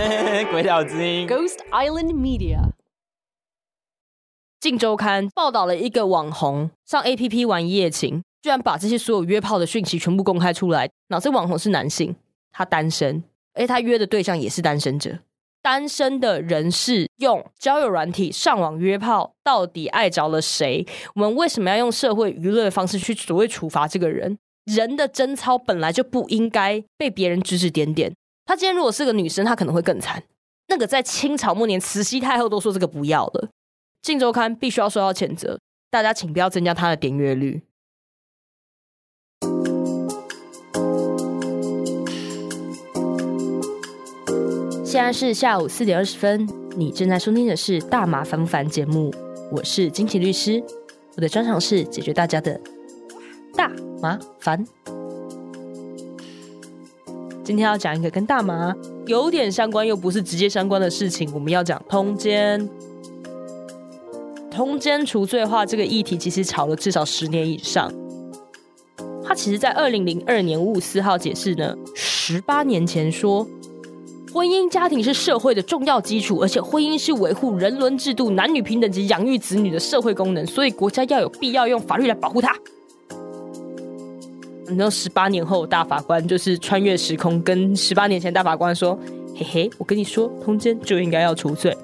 鬼岛之音。Ghost Island Media。镜周刊报道了一个网红上 A P P 玩一夜情，居然把这些所有约炮的讯息全部公开出来。脑这网红是男性，他单身，而他约的对象也是单身者。单身的人士用交友软体上网约炮，到底爱着了谁？我们为什么要用社会舆论的方式去所谓处罚这个人？人的贞操本来就不应该被别人指指点点。他今天如果是个女生，她可能会更惨。那个在清朝末年，慈禧太后都说这个不要了。《镜周刊》必须要受到谴责，大家请不要增加他的点阅率。现在是下午四点二十分，你正在收听的是《大麻烦不烦》节目，我是金奇律师，我的专长是解决大家的大麻烦。今天要讲一个跟大麻有点相关又不是直接相关的事情，我们要讲通奸。通奸除罪化这个议题，其实吵了至少十年以上。他其实，在二零零二年五五四号解释呢，十八年前说，婚姻家庭是社会的重要基础，而且婚姻是维护人伦制度、男女平等及养育子女的社会功能，所以国家要有必要用法律来保护它。你知道，十八年后大法官就是穿越时空，跟十八年前大法官说：“嘿嘿，我跟你说，通奸就应该要除罪。”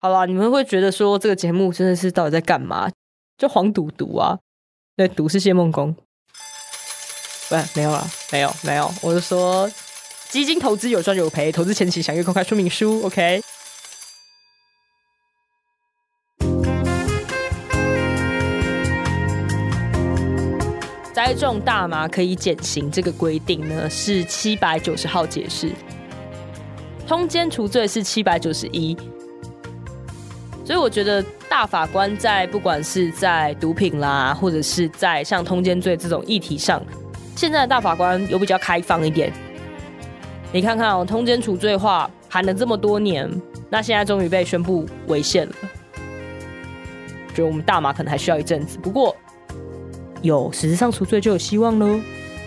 好啦，你们会觉得说这个节目真的是到底在干嘛？就黄赌毒啊，对，赌是谢梦工。不，没有啦，没有没有，我是说基金投资有赚有赔，投资前请详阅公开说明书。OK。栽种大麻可以减刑，这个规定呢是七百九十号解释，通奸除罪是七百九十一。所以我觉得大法官在不管是在毒品啦，或者是在像通奸罪这种议题上，现在的大法官有比较开放一点。你看看哦，通奸除罪化喊了这么多年，那现在终于被宣布违宪了。觉得我们大麻可能还需要一阵子，不过有实质上除罪就有希望喽，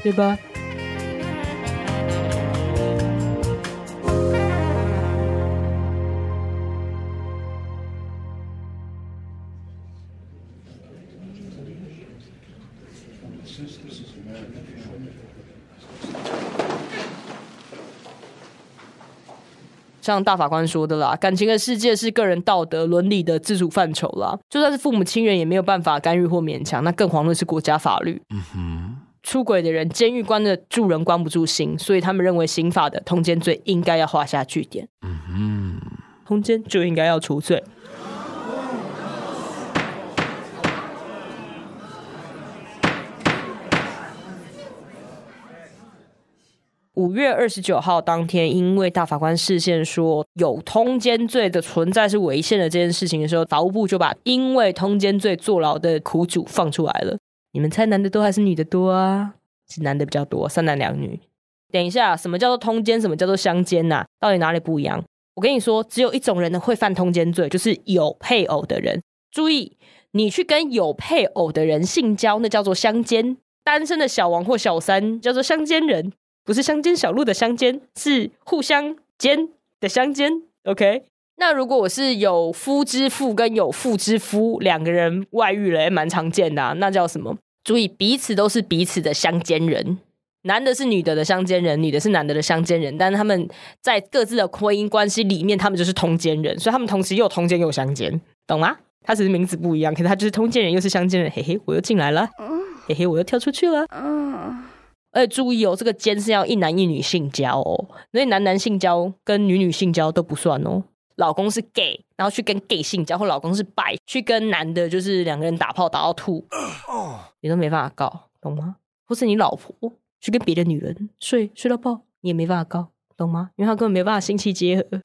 对吧？像大法官说的啦，感情的世界是个人道德伦理的自主范畴啦。就算是父母亲人，也没有办法干预或勉强，那更遑论是国家法律。出轨的人，监狱关得住人关不住心，所以他们认为刑法的通奸罪应该要画下句点。嗯哼通奸就应该要除罪。五月二十九号当天，因为大法官视线说有通奸罪的存在是违宪的这件事情的时候，法务部就把因为通奸罪坐牢的苦主放出来了。你们猜男的多还是女的多啊？是男的比较多，三男两女。等一下，什么叫做通奸？什么叫做相奸呐、到底哪里不一样？我跟你说，只有一种人呢会犯通奸罪，就是有配偶的人。注意，你去跟有配偶的人性交，那叫做相奸；单身的小王或小三叫做相奸人。不是乡间小路的乡间，是互相间的相间。OK，那如果我是有夫之妇跟有妇之夫两个人外遇了，也蛮常见的、啊，那叫什么？注意，彼此都是彼此的相间人。男的是女的的相间人，女的是男的的相间人，但是他们在各自的婚姻关系里面，他们就是通奸人，所以他们同时又通奸又相间，懂吗？他只是名字不一样，可是他就是通奸人又是相间人。嘿嘿，我又进来了，嘿嘿，我又跳出去了。而且注意哦，这个奸是要一男一女性交哦，所以男男性交跟女女性交都不算哦。老公是 gay，然后去跟 gay 性交，或老公是白，去跟男的，就是两个人打炮打到吐，你都没办法告，懂吗？或是你老婆去跟别的女人睡睡到爆，你也没办法告，懂吗？因为他根本没办法性器结合。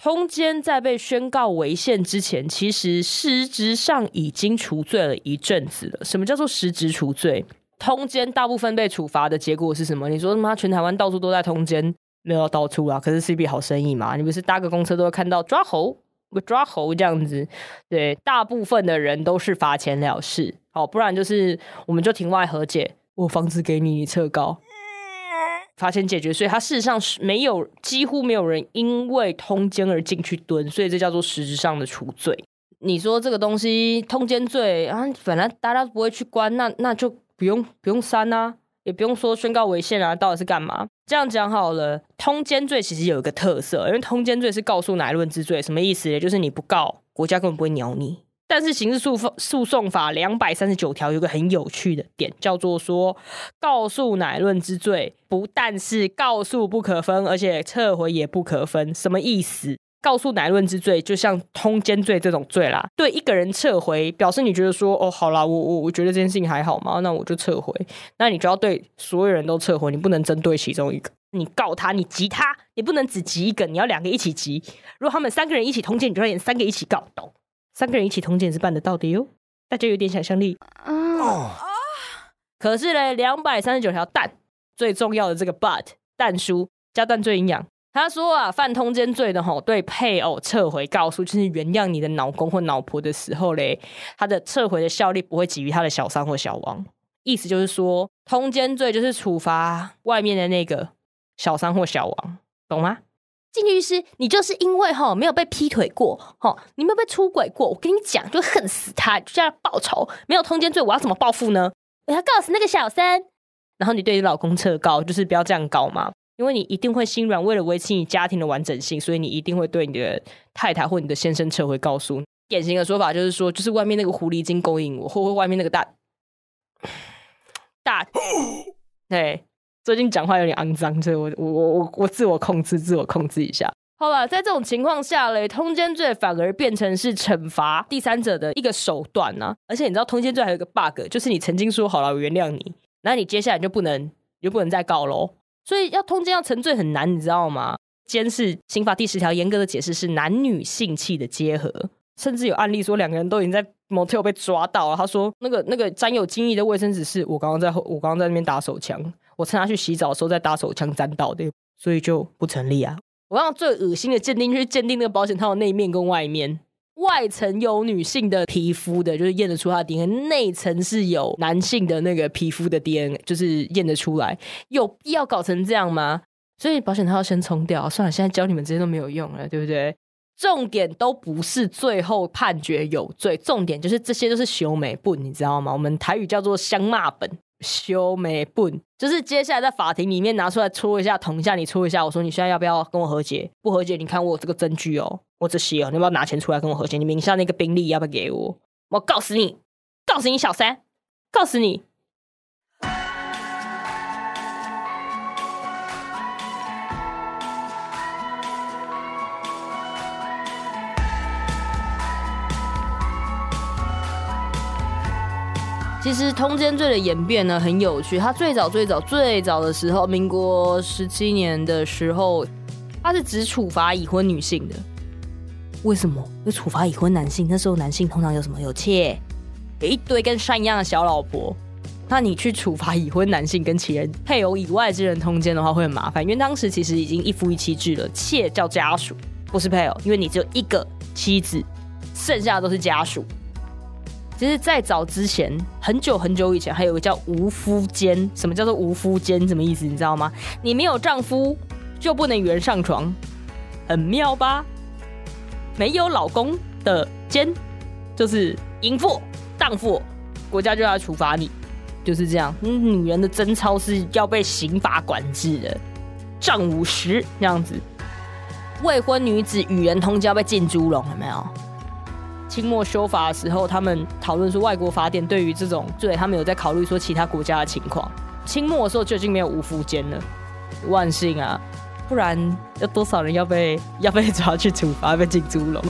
通奸在被宣告违宪之前，其实实质上已经除罪了一阵子了。什么叫做实质除罪？通奸大部分被处罚的结果是什么？你说他妈全台湾到处都在通奸，没有到处啊？可是 CB 好生意嘛，你不是搭个公车都会看到抓猴、抓猴这样子。对，大部分的人都是罚钱了事，好，不然就是我们就庭外和解，我房子给你，你撤告，罚钱解决。所以他事实上是没有，几乎没有人因为通奸而进去蹲，所以这叫做实质上的除罪。你说这个东西通奸罪啊，本来大家不会去关，那那就不用不用删啊，也不用说宣告违宪啊，到底是干嘛？这样讲好了，通奸罪其实有一个特色，因为通奸罪是告诉乃论之罪，什么意思？也就是你不告，国家根本不会鸟你。但是刑事诉诉讼法两百三十九条有个很有趣的点，叫做说告诉乃论之罪，不但是告诉不可分，而且撤回也不可分。什么意思？告诉乃论之罪，就像通奸罪这种罪啦。对一个人撤回，表示你觉得说，哦，好啦，我我我觉得这件事情还好嘛，那我就撤回。那你就要对所有人都撤回，你不能针对其中一个。你告他，你急他，你不能只急一个，你要两个一起急。如果他们三个人一起通奸，你就要演三个一起告，懂？三个人一起通奸是办得到的哟。大家有点想象力。哦。可是呢，两百三十九条蛋最重要的这个 but 蛋书加蛋最营养。他说啊，犯通奸罪的吼，对配偶撤回告诉，就是原谅你的老公或老婆的时候嘞，他的撤回的效力不会给予他的小三或小王。意思就是说，通奸罪就是处罚外面的那个小三或小王，懂吗？金律师，你就是因为哈没有被劈腿过，哈你没有被出轨过，我跟你讲，就恨死他，就要报仇。没有通奸罪，我要怎么报复呢？我要告死那个小三，然后你对你老公撤告，就是不要这样搞嘛。因为你一定会心软，为了维持你家庭的完整性，所以你一定会对你的太太或你的先生撤回告诉。典型的说法就是说，就是外面那个狐狸精勾引我，或或外面那个大大对，最近讲话有点肮脏，所以我我我我我自我控制，自我控制一下。好吧，在这种情况下嘞，通奸罪反而变成是惩罚第三者的一个手段呢。而且你知道，通奸罪还有一个 bug，就是你曾经说好了我原谅你，那你接下来就不能就不能再告喽。所以要通奸要成罪很难，你知道吗？奸是刑法第十条严格的解释是男女性器的结合，甚至有案例说两个人都已经在 motel 被抓到了。他说那个那个沾有精液的卫生纸是我刚刚在我刚刚在那边打手枪，我趁他去洗澡的时候在打手枪沾到的，所以就不成立啊。我刚刚最恶心的鉴定就是鉴定那个保险套的内面跟外面。外层有女性的皮肤的，就是验得出她的 DNA；内层是有男性的那个皮肤的 DNA，就是验得出来。有必要搞成这样吗？所以保险套要先冲掉。算了，现在教你们这些都没有用了，对不对？重点都不是最后判决有罪，重点就是这些都是修美本，你知道吗？我们台语叫做香骂本。修眉本就是接下来在法庭里面拿出来戳一下，捅一下，你戳一下。我说你现在要不要跟我和解？不和解，你看我这个证据哦，我这些哦，你要不要拿钱出来跟我和解？你名下那个宾利要不要给我？我告死你，告死你小三，告死你。其实通奸罪的演变呢很有趣，它最早最早最早的时候，民国十七年的时候，它是只处罚已婚女性的。为什么？要处罚已婚男性？那时候男性通常有什么？有妾，有一堆跟山一样的小老婆。那你去处罚已婚男性跟其人配偶以外之人通奸的话，会很麻烦，因为当时其实已经一夫一妻制了，妾叫家属，不是配偶，因为你只有一个妻子，剩下的都是家属。其实，在早之前，很久很久以前，还有个叫无夫奸。什么叫做无夫奸？什么意思？你知道吗？你没有丈夫，就不能与人上床，很妙吧？没有老公的奸，就是淫妇、荡妇，国家就要处罚你，就是这样。女人的贞操是要被刑法管制的，杖五十这样子。未婚女子与人通交被进猪笼，有没有？清末修法的时候，他们讨论说外国法典对于这种罪，他们有在考虑说其他国家的情况。清末的时候就已经没有无夫监了，万幸啊！不然有多少人要被 要被抓去处罚，被进猪笼？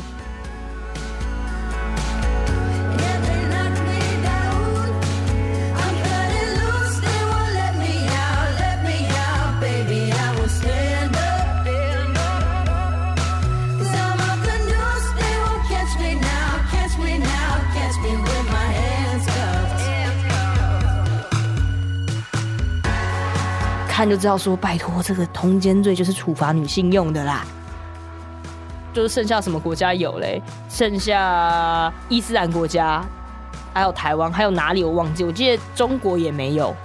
看就知道，说拜托，这个通奸罪就是处罚女性用的啦，就是剩下什么国家有嘞？剩下伊斯兰国家，还有台湾，还有哪里我忘记？我记得中国也没有。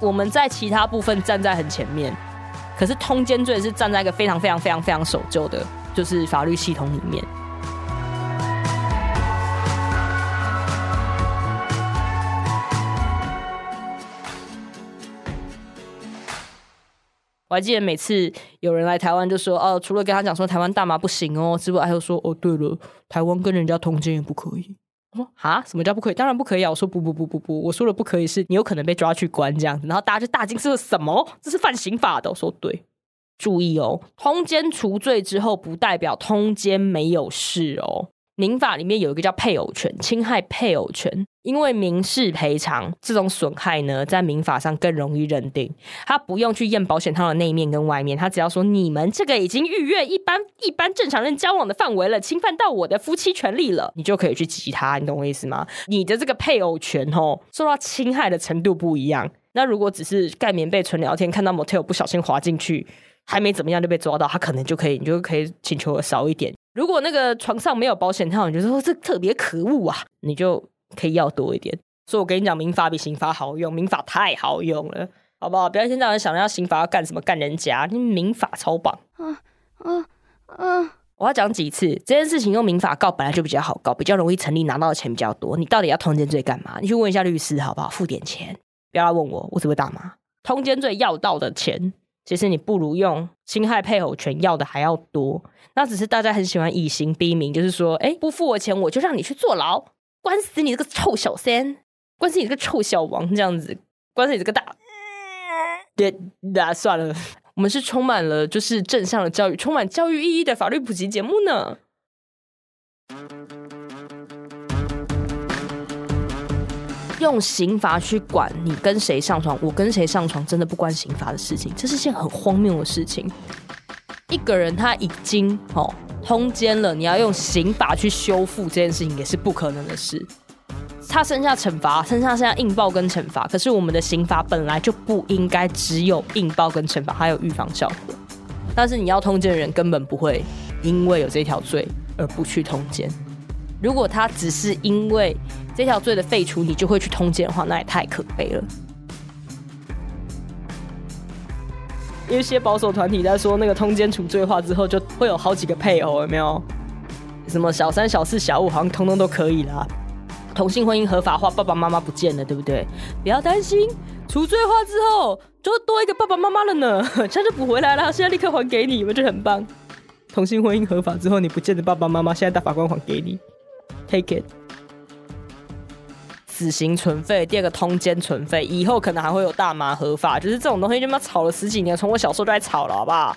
我们在其他部分站在很前面，可是通奸罪是站在一个非常非常非常非常守旧的，就是法律系统里面。我还记得每次有人来台湾，就说哦，除了跟他讲说台湾大麻不行哦之外，还有说哦，对了，台湾跟人家通奸也不可以。我说啊，什么叫不可以？当然不可以啊！我说不不不不不，我说了不可以是你有可能被抓去关这样子。然后大家就大惊，是什么？这是犯刑法的。我说对，注意哦，通奸除罪之后，不代表通奸没有事哦。民法里面有一个叫配偶权，侵害配偶权，因为民事赔偿这种损害呢，在民法上更容易认定，他不用去验保险套的内面跟外面，他只要说你们这个已经逾越一般一般正常人交往的范围了，侵犯到我的夫妻权利了，你就可以去击他，你懂我意思吗？你的这个配偶权哦，受到侵害的程度不一样。那如果只是盖棉被纯聊天，看到 motel 不小心滑进去，还没怎么样就被抓到，他可能就可以，你就可以请求的少一点。如果那个床上没有保险套，你就说这特别可恶啊，你就可以要多一点。所以我跟你讲，民法比刑法好用，民法太好用了，好不好？不要现在人想着要刑法要干什么干人家，你民法超棒。啊啊啊！我要讲几次这件事情，用民法告本来就比较好告，比较容易成立，拿到的钱比较多。你到底要通奸罪干嘛？你去问一下律师好不好？付点钱，不要来问我，我只会打麻。通奸罪要到的钱。其实你不如用侵害配偶权要的还要多，那只是大家很喜欢以刑逼民，就是说，哎，不付我钱我就让你去坐牢，关死你这个臭小三，关死你这个臭小王，这样子，关死你这个大，别，那算了，我们是充满了就是正向的教育，充满教育意义的法律普及节目呢。用刑罚去管你跟谁上床，我跟谁上床，真的不关刑罚的事情，这是件很荒谬的事情。一个人他已经哦通奸了，你要用刑法去修复这件事情，也是不可能的事。他剩下惩罚，剩下剩下硬报跟惩罚，可是我们的刑法本来就不应该只有硬报跟惩罚，还有预防效果。但是你要通奸的人根本不会因为有这条罪而不去通奸。如果他只是因为这条罪的废除，你就会去通奸的话，那也太可悲了。一些保守团体在说，那个通奸除罪化之后，就会有好几个配偶，有没有？什么小三、小四、小五，好像通通都可以啦。同性婚姻合法化，爸爸妈妈不见了，对不对？不要担心，除罪化之后就多一个爸爸妈妈了呢，这就补回来了。现在立刻还给你，我觉得很棒。同性婚姻合法之后，你不见的爸爸妈妈，现在大法官还给你。Take it，死刑存废，第二个通奸存废，以后可能还会有大麻合法，就是这种东西就妈吵了十几年，从我小时候就在吵了，好不好？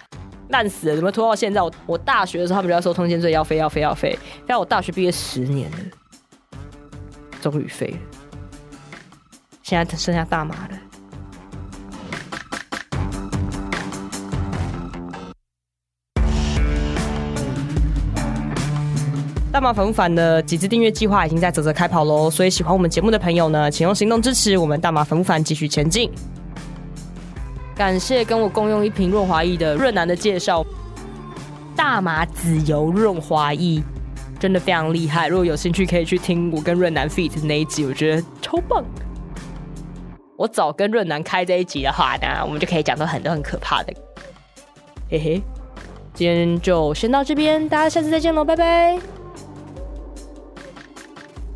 烂死了，怎么拖到现在？我我大学的时候他们就要说通奸罪要废要废要废，但我大学毕业十年了，终于废了，现在剩下大麻了。大麻粉不反的几次订阅计划已经在泽泽开跑喽，所以喜欢我们节目的朋友呢，请用行动支持我们大麻粉不反继续前进。感谢跟我共用一瓶润滑液的润南的介绍，大麻籽油润滑液真的非常厉害。如果有兴趣，可以去听我跟润南 feat 那一集，我觉得超棒。我早跟润南开这一集的话呢，我们就可以讲到很多很可怕的。嘿嘿，今天就先到这边，大家下次再见喽，拜拜。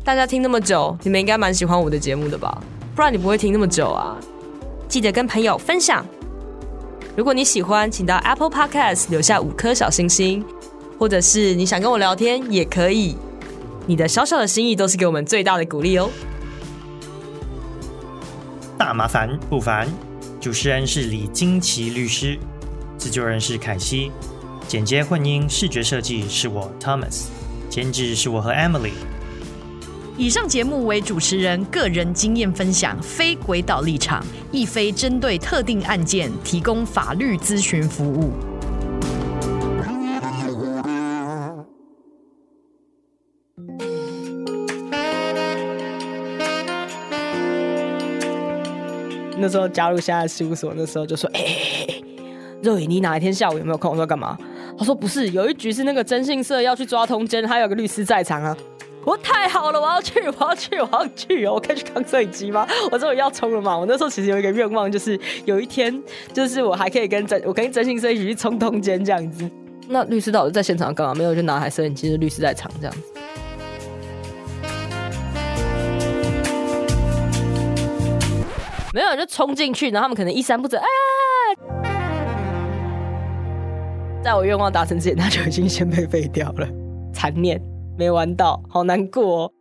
大家听那么久，你们应该蛮喜欢我的节目的吧？不然你不会听那么久啊！记得跟朋友分享。如果你喜欢，请到 Apple Podcast 留下五颗小星星，或者是你想跟我聊天也可以。你的小小的心意都是给我们最大的鼓励哦。大麻烦不烦？主持人是李金奇律师，制作人是凯西，剪接混音视觉设计是我 Thomas，监制是我和 Emily。以上节目为主持人个人经验分享，非轨道立场，亦非针对特定案件提供法律咨询服务。那时候加入现在事务所，那时候就说：“哎，肉雨，你哪一天下午有没有空？我说干嘛？他说不是，有一局是那个征信社要去抓通奸，还有个律师在场啊。我太好了，我要去，我要去，我要去哦！我可以去扛摄影机吗？我终于要冲了嘛！我那时候其实有一个愿望，就是有一天，就是我还可以跟真，我跟征信社一起去冲通奸这样子。那律师到底在现场干嘛？没有，就拿台摄影机，是律师在场这样子。没有，就冲进去，然后他们可能衣衫不整，哎，在我愿望达成之前，他就已经先被废掉了，残念。没玩到，好难过。